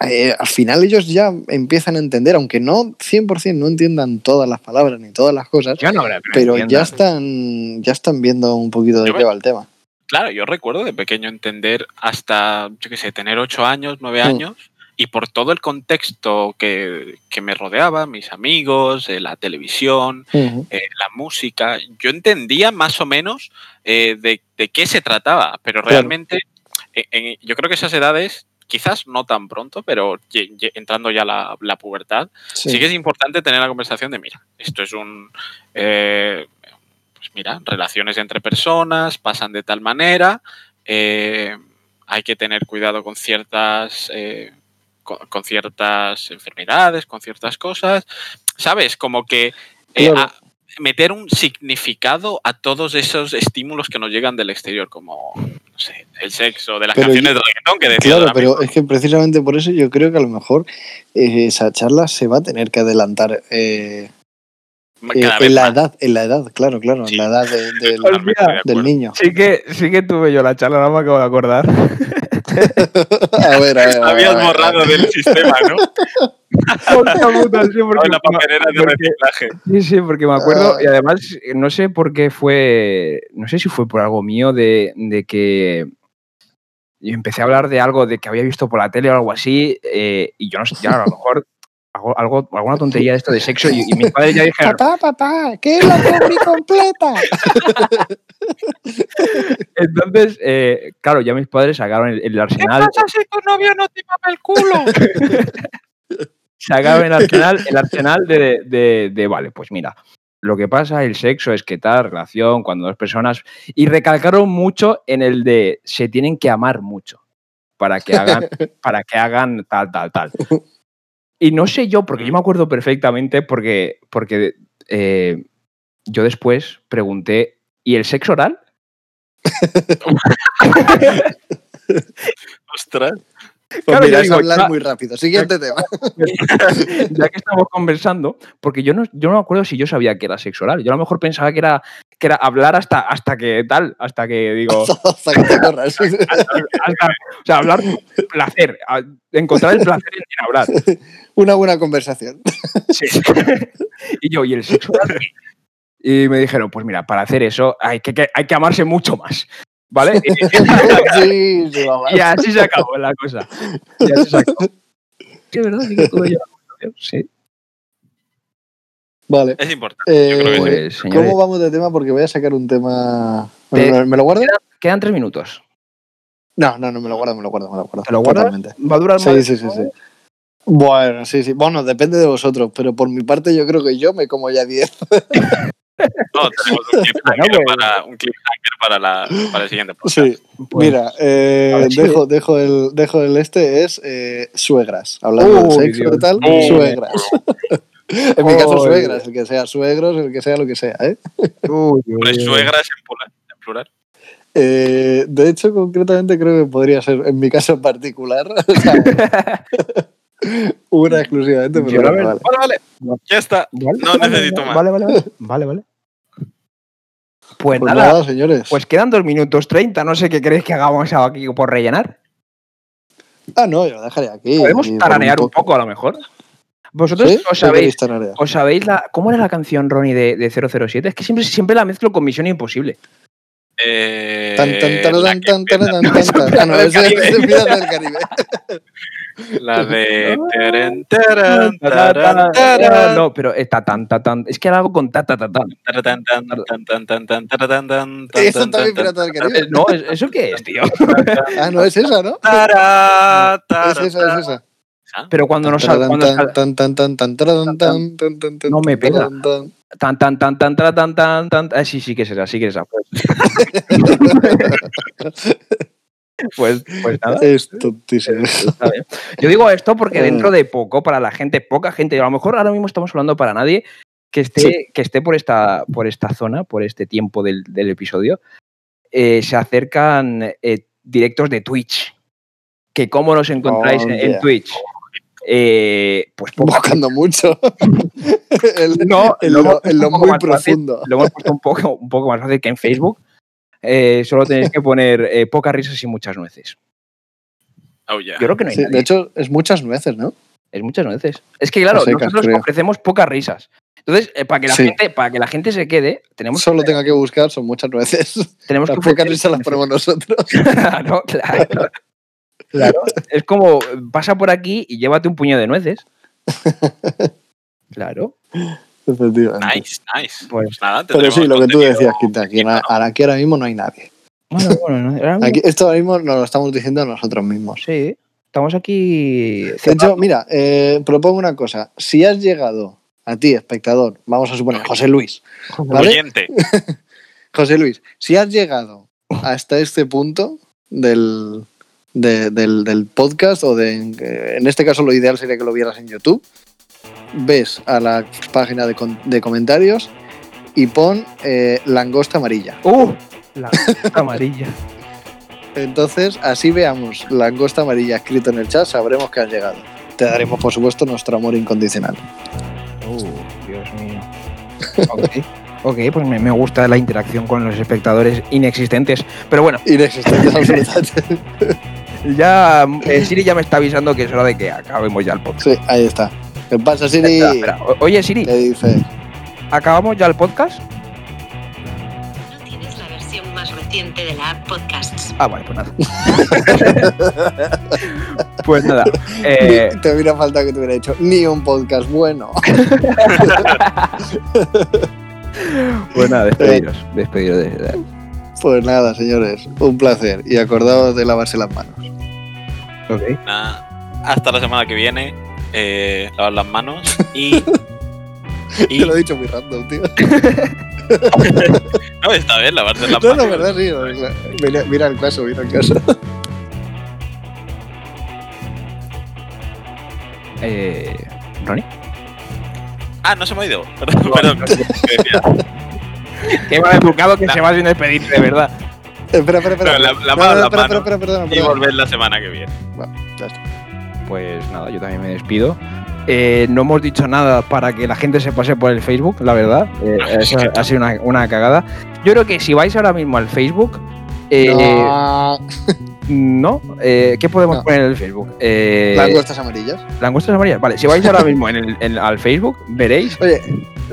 eh, al final ellos ya empiezan a entender, aunque no 100% no entiendan todas las palabras ni todas las cosas, no pero entiendan. ya están, ya están viendo un poquito de Yo qué me- va el tema. Claro, yo recuerdo de pequeño entender hasta, yo qué sé, tener ocho años, nueve Mm. años, y por todo el contexto que, que me rodeaba, mis amigos, eh, la televisión, eh, la música, yo entendía más o menos eh, de, de qué se trataba, pero Claro. realmente en- yo creo que esas edades, quizás no tan pronto, pero entrando ya la, la pubertad, Sí. sí. que es importante tener la conversación de, mira, esto es un... eh, pues mira, relaciones entre personas pasan de tal manera, eh, hay que tener cuidado con ciertas... eh, con, con ciertas enfermedades, con ciertas cosas, ¿sabes? Como que Claro. a- meter un significado a todos esos estímulos que nos llegan del exterior, como, no sé, el sexo, de las Pero canciones yo- de reggaetón que decía Claro, pero es que precisamente por eso yo creo que a lo mejor eh, esa charla se va a tener que adelantar eh, eh, en la más. edad, en la edad, claro, claro, Sí. en la edad de- del, niño. Sí que, sí que tuve yo la charla, ahora me acabo de acordar. A ver, a ver. Habías borrado del sistema, ¿no? Sí, porque- la papelera de porque- reciclaje. Sí, sí, porque me acuerdo, Ah. y además no sé por qué fue, no sé si fue por algo mío de, de que yo empecé a hablar de algo de que había visto por la tele o algo así, eh, y yo no sé, ya a lo mejor hago algo, alguna tontería de esto de sexo, y, y mis padres ya dijeron, Papá, papá, ¿qué es la combi completa? entonces, eh, claro, ya mis padres sacaron el, el arsenal, si tu novio no te mama el culo? sacaron el arsenal, el arsenal de, de- de, vale, pues mira, lo que pasa, el sexo es que tal relación cuando dos personas. Y recalcaron mucho en el de se tienen que amar mucho para que hagan, para que hagan tal, tal, tal. Y no sé yo, porque yo me acuerdo perfectamente, porque, porque eh, yo después pregunté, ¿y el sexo oral? Ostras. Pues Claro, mira, yo digo, hablar muy rápido. Siguiente tema. ya que estamos conversando, porque yo no, yo no me acuerdo si yo sabía que era sexo oral. Yo a lo mejor pensaba que era, que era hablar hasta, hasta que tal, hasta que digo, Hasta que te corras. hasta- o sea, hablar placer, encontrar el placer en, hablar. Una buena conversación. Sí. y yo, ¿y el sexo oral? Y me dijeron, pues mira, para hacer eso hay que- hay que amarse mucho más. ¿Vale? Y, Sí, sí, mamá. y así se acabó la cosa. Y así se acabó. Sí, ¿verdad? Sí que tuve yo la conversación, Sí. Vale. Es importante. yo creo que sí. Pues, ¿Cómo vamos de tema? Porque voy a sacar un tema. Te- ¿Me lo guardo? quedan tres minutos. No, no, no me lo guardo, me lo guardo, me lo guardo. ¿Te lo guardas? Totalmente. ¿Va a durar Sí, más? sí, sí, sí. Bueno, sí, sí. Bueno, depende de vosotros, pero por mi parte yo creo que yo me como ya 10. No, tenemos un cliffhanger, Bueno, pues- para, un cliffhanger para, la, para el siguiente podcast. Sí. Pues, Mira, eh, dejo, dejo, el, dejo el este, es eh, suegras. Hablando de sexo y tal, suegras. en mi caso, suegras, el que sea suegros, el que sea lo que sea. ¿eh? suegras en plural. Eh, de hecho, concretamente creo que podría ser, en mi caso en particular, una exclusivamente, pero vale. Vale, vale. Ya está. Vale, No necesito más. Vale, vale, vale. Vale, vale. Pues, Pues nada, nada, señores. pues quedan dos minutos 30. No sé qué queréis que hagamos aquí por rellenar. ah, no, yo lo dejaré aquí. Podemos taranear un poco, a lo mejor. ¿Vosotros ¿Sí? os ¿Qué sabéis, os sabéis la. ¿Cómo era la canción, Ronnie, de, de 007? Es que siempre, siempre la mezclo con Misión Imposible. Eh, Tan, tan, que tan, empieza- taradán, tan, tan. Ah, la de. teren, taran, taran, No, pero está tan, ta, tan. Es que era algo con ta, ta, ta, tan. tan, tan, tan, tan, tan, tan, tan, Eso tan, también tan, del Eh, Caribe. No, ¿es- ¿eso qué es, tío? Ah, no, es esa, ¿no? Es esa, es esa. Pero cuando no sal, Tan, cuando tan, sal- tan, tan, tan, tan, taradán, tan, tan, tan, tan, No me pega. tan, tan. tan, tan, tan, tan, tan, tan, tan, tan. Ah, sí, sí que es esa, sí que es esa. Pues, pues, nada. Es tontísimo. Está bien. Yo digo esto porque Eh. dentro de poco, para la gente, poca gente, a lo mejor ahora mismo estamos hablando para nadie que esté, Sí. que esté por, esta, por esta zona, por este tiempo del, del episodio, eh, se acercan eh, directos de Twitch. Que cómo nos encontráis en. Twitch. Eh, pues Buscando mucho. El- No, en lo hemos lo, muy fácil. profundo. Lo hemos puesto un poco, un poco más fácil que en Facebook. Eh, solo tenéis que poner eh, pocas risas y muchas nueces. Oh, yeah. Yo creo que no hay Sí, nadie. de hecho, es muchas nueces, ¿no? Es muchas veces. Es que, claro, secas, nosotros creo. ofrecemos pocas risas. Entonces, eh, para, que la Sí. gente, para que la gente se quede, tenemos, Solo tenga que buscar, son muchas nueces. tenemos Las que pocas risas las ponemos nosotros. claro, claro. Claro. Es como, pasa por aquí y llévate un puño de nueces. Claro. Efectivamente. Nice, nice. Pues- Pues nada, Pero sí, lo que tú decías, Quinta, aquí, ¿no? aquí ahora mismo no hay nadie. Bueno, bueno, no, ahora mismo- Aquí, esto ahora mismo nos lo estamos diciendo nosotros mismos. Sí, estamos aquí. De hecho, mira, eh, propongo una cosa. Si has llegado a ti, espectador, vamos a suponer, José Luis, ¿vale? Oyente. José Luis, si has llegado hasta este punto del, de- del, del podcast, o de, en este caso lo ideal sería que lo vieras en YouTube, ves a la página de, comentarios y pon eh, langosta amarilla. ¡Uh! La amarilla. Entonces, así veamos langosta amarilla escrito en el chat, sabremos que has llegado. Te daremos, por supuesto, nuestro amor incondicional. Uh, Dios mío. Ok, ok, pues me, me gusta la interacción con los espectadores inexistentes. Pero bueno, Inexistentes absolutamente. ya eh, Siri ya me está avisando que es hora de que acabemos ya el podcast. Sí, ahí está. ¿Qué pasa, Siri? Espera, espera. O- Oye, Siri, ¿Qué dice? ¿acabamos ya el podcast? No tienes la versión más reciente de la app Podcasts. Ah, vale, pues nada. pues nada. eh, Te hubiera faltado que te hubiera dicho ni un podcast bueno. pues nada, despediros. Despediros de, Pues nada, señores, un placer. Y acordaos de lavarse las manos. Ok. Nada, hasta la semana que viene. Eh, lavar las manos y. y Te lo he dicho muy random, tío. no, está bien, lavarse las No, manos. no, verdad, sí. no. Mira, mira el caso, mira el caso. Eh, ¿Ronnie? Ah, no se me ha ido. Perdón, perdón. ¿qué mal educado que se va sin despedirte, de verdad. Espera, espera, espera. La- No, lavaos no, las espera, manos. espera, espera, espera, Y volver la semana que viene. Ya está. Pues nada, yo también me despido. Eh, no hemos dicho nada para que la gente se pase por el Facebook, la verdad. Eh, eso ha sido una, una cagada. Yo creo que si vais ahora mismo al Facebook, eh, No. no, eh, ¿qué podemos No. poner en el Facebook? Eh, Langostas amarillas. langostas amarillas. Vale, si vais ahora mismo en el- en- al Facebook, veréis. Oye,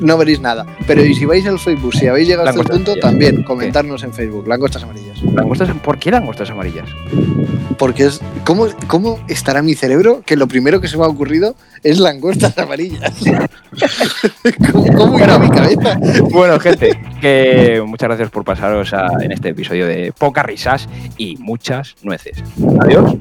no veréis nada. Pero y si vais al Facebook, si habéis llegado a este punto, amarillas. también comentarnos en Facebook. Langostas amarillas. Langostas, ¿Por qué langostas amarillas? Porque es. ¿cómo, ¿Cómo estará mi cerebro que lo primero que se me ha ocurrido es langostas amarillas? ¿Cómo, cómo irá mi cabeza? Bueno, gente, que muchas gracias por pasaros a- en este episodio de pocas risas y muchas nueces. Adiós.